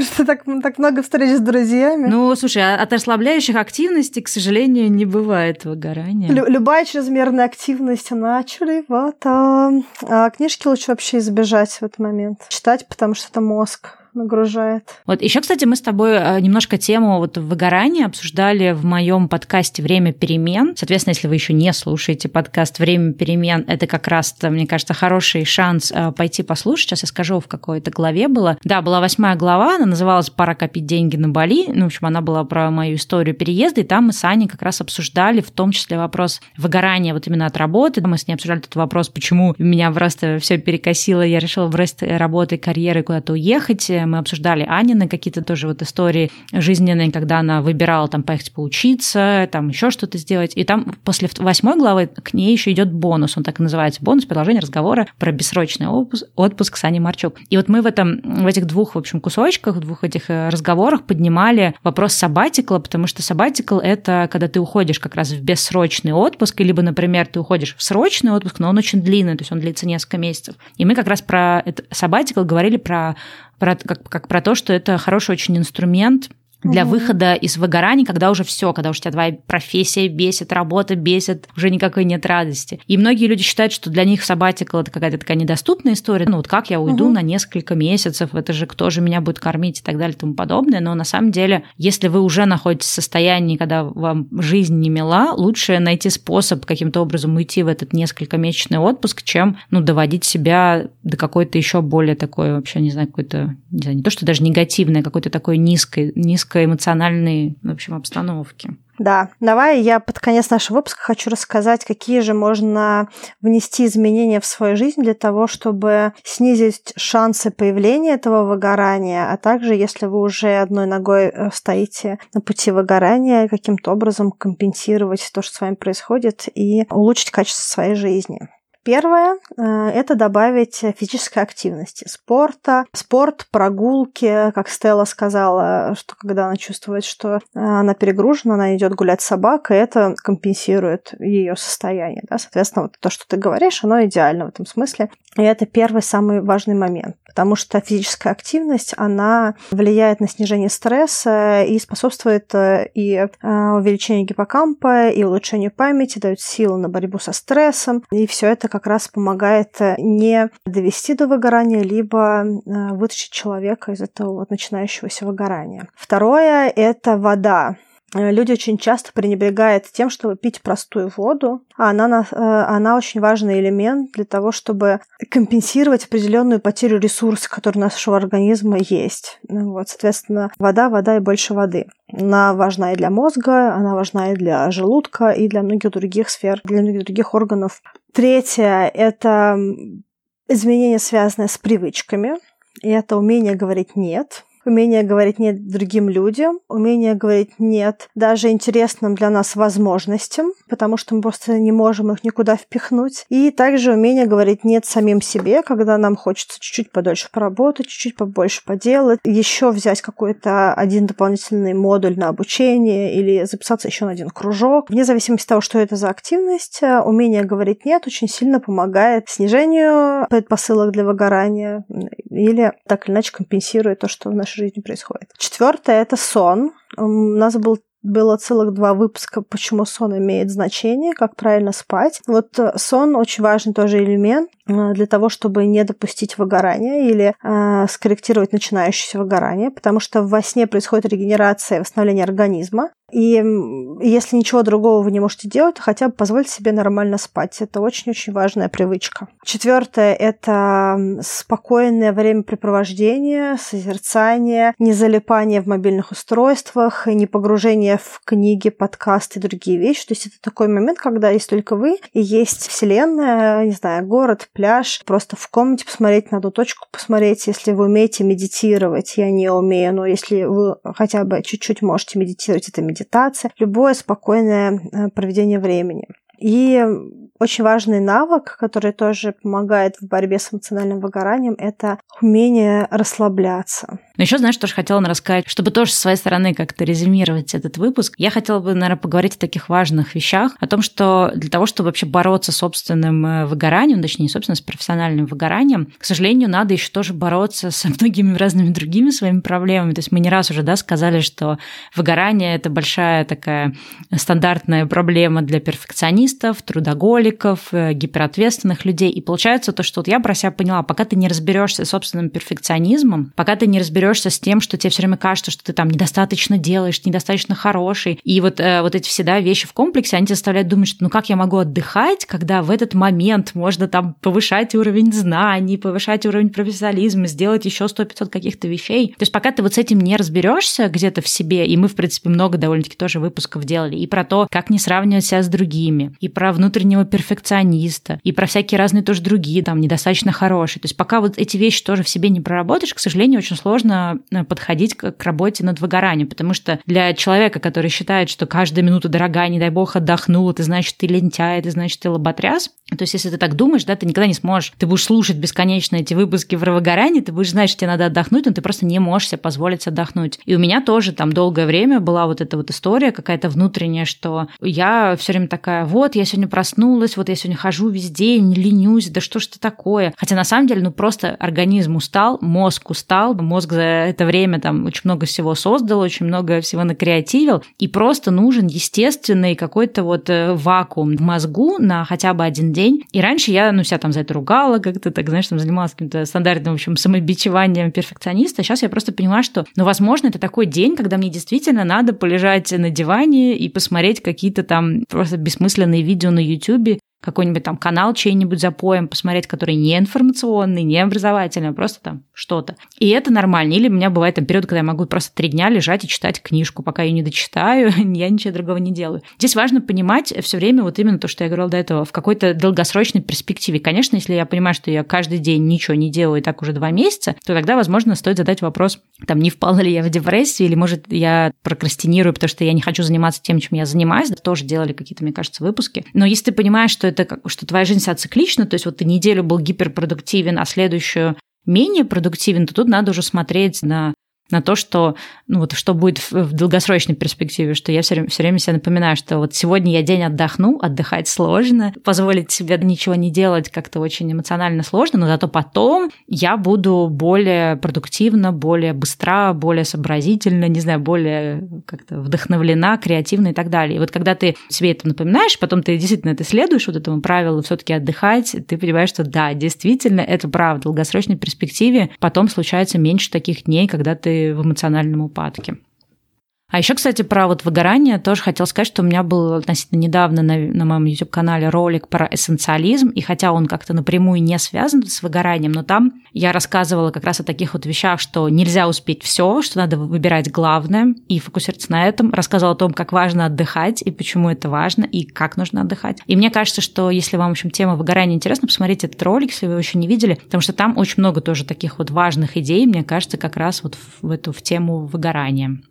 Что так, так много встреч с друзьями. Ну, слушай, а от расслабляющих активностей, к сожалению, не бывает выгорания. Лю- любая чрезмерная активность, она чревата. А книжки лучше вообще избежать в этот момент. Читать, потому что это мозг нагружает. Вот еще, кстати, мы с тобой э, немножко тему вот выгорания обсуждали в моем подкасте «Время перемен». Соответственно, если вы еще не слушаете подкаст «Время перемен», это как раз, мне кажется, хороший шанс э, пойти послушать. Сейчас я скажу, в какой-то главе было. Да, была восьмая глава, она называлась «Пора копить деньги на Бали». Ну, в общем, она была про мою историю переезда, и там мы с Аней как раз обсуждали в том числе вопрос выгорания вот именно от работы. Мы с ней обсуждали этот вопрос, почему меня просто все перекосило, я решила бросить работы, карьеры куда-то уехать. Мы обсуждали Анины какие-то тоже вот истории жизненные, когда она выбирала там поехать поучиться, там еще что-то сделать. И там после восьмой главы к ней еще идет бонус, он так и называется, бонус продолжение разговора про бессрочный отпуск, отпуск с Аней Марчук. И вот мы в этом, в этих двух, в общем, кусочках, в двух этих э, разговорах поднимали вопрос сабатикла, потому что сабатикл – это когда ты уходишь как раз в бессрочный отпуск, либо, например, ты уходишь в срочный отпуск, но он очень длинный, то есть он длится несколько месяцев. И мы как раз про сабатикл говорили про, про как, как про то, что это хороший очень инструмент для угу. выхода из выгорания, когда уже все, когда уже тебя твоя профессия бесит, работа бесит, уже никакой нет радости. И многие люди считают, что для них сабатикл это какая-то такая недоступная история. Ну вот как я уйду угу. на несколько месяцев, это же кто же меня будет кормить и так далее и тому подобное. Но на самом деле, если вы уже находитесь в состоянии, когда вам жизнь не мила, лучше найти способ каким-то образом уйти в этот несколько месячный отпуск, чем ну, доводить себя до какой-то еще более такой, вообще, не знаю, какой-то, не знаю, не то, что даже негативной, а какой-то такой низкой, низкой низкоэмоциональной, в общем, обстановке. Да, давай я под конец нашего выпуска хочу рассказать, какие же можно внести изменения в свою жизнь для того, чтобы снизить шансы появления этого выгорания, а также, если вы уже одной ногой э, стоите на пути выгорания, каким-то образом компенсировать то, что с вами происходит, и улучшить качество своей жизни. Первое э, – это добавить физической активности, спорта, спорт, прогулки, как Стелла сказала, что когда она чувствует, что э, она перегружена, она идет гулять с собакой, это компенсирует ее состояние. Да? Соответственно, вот то, что ты говоришь, оно идеально в этом смысле. И это первый самый важный момент, потому что физическая активность, она влияет на снижение стресса и способствует э, и увеличению гиппокампа, и улучшению памяти, дает силы на борьбу со стрессом, и все это как раз помогает э, не довести до выгорания, либо э, вытащить человека из этого вот начинающегося выгорания. Второе – это вода. Э, люди очень часто пренебрегают тем, чтобы пить простую воду, а она, э, она очень важный элемент для того, чтобы компенсировать определенную потерю ресурсов, которые у нашего организма есть. Ну вот, соответственно, вода, вода и больше воды. Она важна и для мозга, она важна и для желудка, и для многих других сфер, для многих других органов. Третье – это изменения, связанные с привычками, и это умение говорить «нет», умение говорить нет другим людям, умение говорить нет даже интересным для нас возможностям, потому что мы просто не можем их никуда впихнуть. И также умение говорить нет самим себе, когда нам хочется чуть-чуть подольше поработать, чуть-чуть побольше поделать, еще взять какой-то один дополнительный модуль на обучение или записаться еще на один кружок. Вне зависимости от того, что это за активность, умение говорить нет очень сильно помогает снижению предпосылок для выгорания или так или иначе компенсирует то, что в нашей жизни происходит. Четвертое это сон. У нас был было целых два выпуска, почему сон имеет значение, как правильно спать. Вот э, сон очень важный тоже элемент э, для того, чтобы не допустить выгорания или э, скорректировать начинающееся выгорание, потому что во сне происходит регенерация восстановление организма, и если ничего другого вы не можете делать, то хотя бы позвольте себе нормально спать. Это очень-очень важная привычка. Четвертое – это спокойное времяпрепровождение, созерцание, не залипание в мобильных устройствах, не погружение в книги, подкасты и другие вещи. То есть это такой момент, когда есть только вы, и есть вселенная, не знаю, город, пляж, просто в комнате посмотреть на одну точку, посмотреть, если вы умеете медитировать. Я не умею, но если вы хотя бы чуть-чуть можете медитировать, это медитация медитация, любое спокойное э, проведение времени. И очень важный навык, который тоже помогает в борьбе с эмоциональным выгоранием, это умение расслабляться. Но еще, знаешь, тоже хотела рассказать, чтобы тоже с своей стороны как-то резюмировать этот выпуск. Я хотела бы, наверное, поговорить о таких важных вещах, о том, что для того, чтобы вообще бороться с собственным э, выгоранием, точнее, не собственно, с профессиональным выгоранием, к сожалению, надо еще тоже бороться со многими разными другими своими проблемами. То есть мы не раз уже да, сказали, что выгорание – это большая такая стандартная проблема для перфекционистов, трудоголиков, э, гиперответственных людей. И получается то, что вот я про себя поняла, пока ты не разберешься с собственным перфекционизмом, пока ты не разберешься разберешься с тем, что тебе все время кажется, что ты там недостаточно делаешь, недостаточно хороший. И вот, э, вот эти всегда вещи в комплексе, они тебя заставляют думать, что ну как я могу отдыхать, когда в этот момент можно там повышать уровень знаний, повышать уровень профессионализма, сделать еще 100-500 каких-то вещей. То есть пока ты вот с этим не разберешься где-то в себе, и мы, в принципе, много довольно-таки тоже выпусков делали, и про то, как не сравнивать себя с другими, и про внутреннего перфекциониста, и про всякие разные тоже другие, там, недостаточно хорошие. То есть пока вот эти вещи тоже в себе не проработаешь, к сожалению, очень сложно э, подходить к, к работе над выгоранием, потому что для человека, который считает, что каждая минута дорогая, не дай бог отдохнул, это значит, ты лентяй, это значит, ты лоботряс. То есть если ты так думаешь, да, ты никогда не сможешь, ты будешь слушать бесконечно эти выпуски про выгорание, ты будешь знать, что тебе надо отдохнуть, но ты просто не можешь себе позволить отдохнуть. И у меня тоже там долгое время была вот эта вот история какая-то внутренняя, что я все время такая, вот, я сегодня проснулась, вот я сегодня хожу везде, не ленюсь, да что ж это такое? Хотя на самом деле, ну просто организм устал, мозг устал, мозг за это время там очень много всего создал, очень много всего накреативил, и просто нужен естественный какой-то вот э, вакуум в мозгу на хотя бы один день. И раньше я, ну, себя там за это ругала, как-то так, знаешь, там занималась каким-то стандартным, в общем, самобичеванием перфекциониста. Сейчас я просто понимаю, что, ну, возможно, это такой день, когда мне действительно надо полежать на диване и посмотреть какие-то там просто бессмысленные видео на YouTube, какой-нибудь там канал чей-нибудь запоем, посмотреть, который не информационный, не образовательный, а просто там что-то. И это нормально. Или у меня бывает там период, когда я могу просто три дня лежать и читать книжку, пока ее не дочитаю, (laughs) я ничего другого не делаю. Здесь важно понимать все время вот именно то, что я говорила до этого, в какой-то долгосрочной перспективе. Конечно, если я понимаю, что я каждый день ничего не делаю и так уже два месяца, то тогда, возможно, стоит задать вопрос, там, не впала ли я в депрессию, или, может, я прокрастинирую, потому что я не хочу заниматься тем, чем я занимаюсь. Тоже делали какие-то, мне кажется, выпуски. Но если ты понимаешь, что это как, что твоя жизнь вся циклична, то есть вот ты неделю был гиперпродуктивен, а следующую менее продуктивен, то тут надо уже смотреть на на то, что, ну вот, что будет в, в долгосрочной перспективе, что я все время, все время себе напоминаю, что вот сегодня я день отдохну, отдыхать сложно, позволить себе ничего не делать как-то очень эмоционально сложно, но зато потом я буду более продуктивна, более быстра, более сообразительна, не знаю, более как-то вдохновлена, креативна и так далее. И вот когда ты себе это напоминаешь, потом ты действительно это следуешь вот этому правилу все-таки отдыхать, ты понимаешь, что да, действительно, это правда, в долгосрочной перспективе потом случается меньше таких дней, когда ты в эмоциональном упадке. А еще, кстати, про вот выгорание тоже хотел сказать, что у меня был относительно недавно на, на моем YouTube-канале ролик про эссенциализм, и хотя он как-то напрямую не связан с выгоранием, но там я рассказывала как раз о таких вот вещах, что нельзя успеть все, что надо выбирать главное и фокусироваться на этом. Рассказывала о том, как важно отдыхать и почему это важно, и как нужно отдыхать. И мне кажется, что если вам, в общем, тема выгорания интересна, посмотрите этот ролик, если вы его еще не видели, потому что там очень много тоже таких вот важных идей, мне кажется, как раз вот в эту в тему выгорания.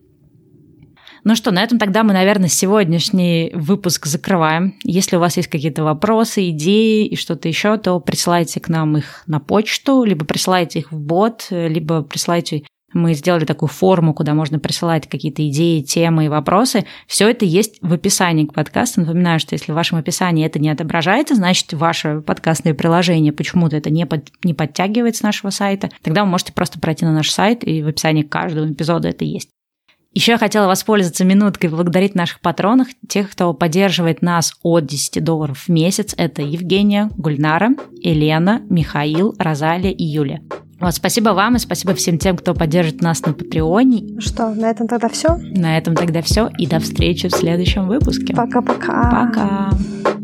Ну что, на этом тогда мы, наверное, сегодняшний выпуск закрываем. Если у вас есть какие-то вопросы, идеи и что-то еще, то присылайте к нам их на почту, либо присылайте их в бот, либо присылайте мы сделали такую форму, куда можно присылать какие-то идеи, темы и вопросы. Все это есть в описании к подкасту. Напоминаю, что если в вашем описании это не отображается, значит, ваше подкастное приложение почему-то это не, под, не подтягивает с нашего сайта. Тогда вы можете просто пройти на наш сайт, и в описании каждого эпизода это есть. Еще я хотела воспользоваться минуткой и поблагодарить наших патронов, тех, кто поддерживает нас от 10 долларов в месяц. Это Евгения, Гульнара, Елена, Михаил, Розалия и Юля. Вот, спасибо вам и спасибо всем тем, кто поддержит нас на Патреоне. Что, на этом тогда все? На этом тогда все. И до встречи в следующем выпуске. Пока-пока. Пока. Thank you.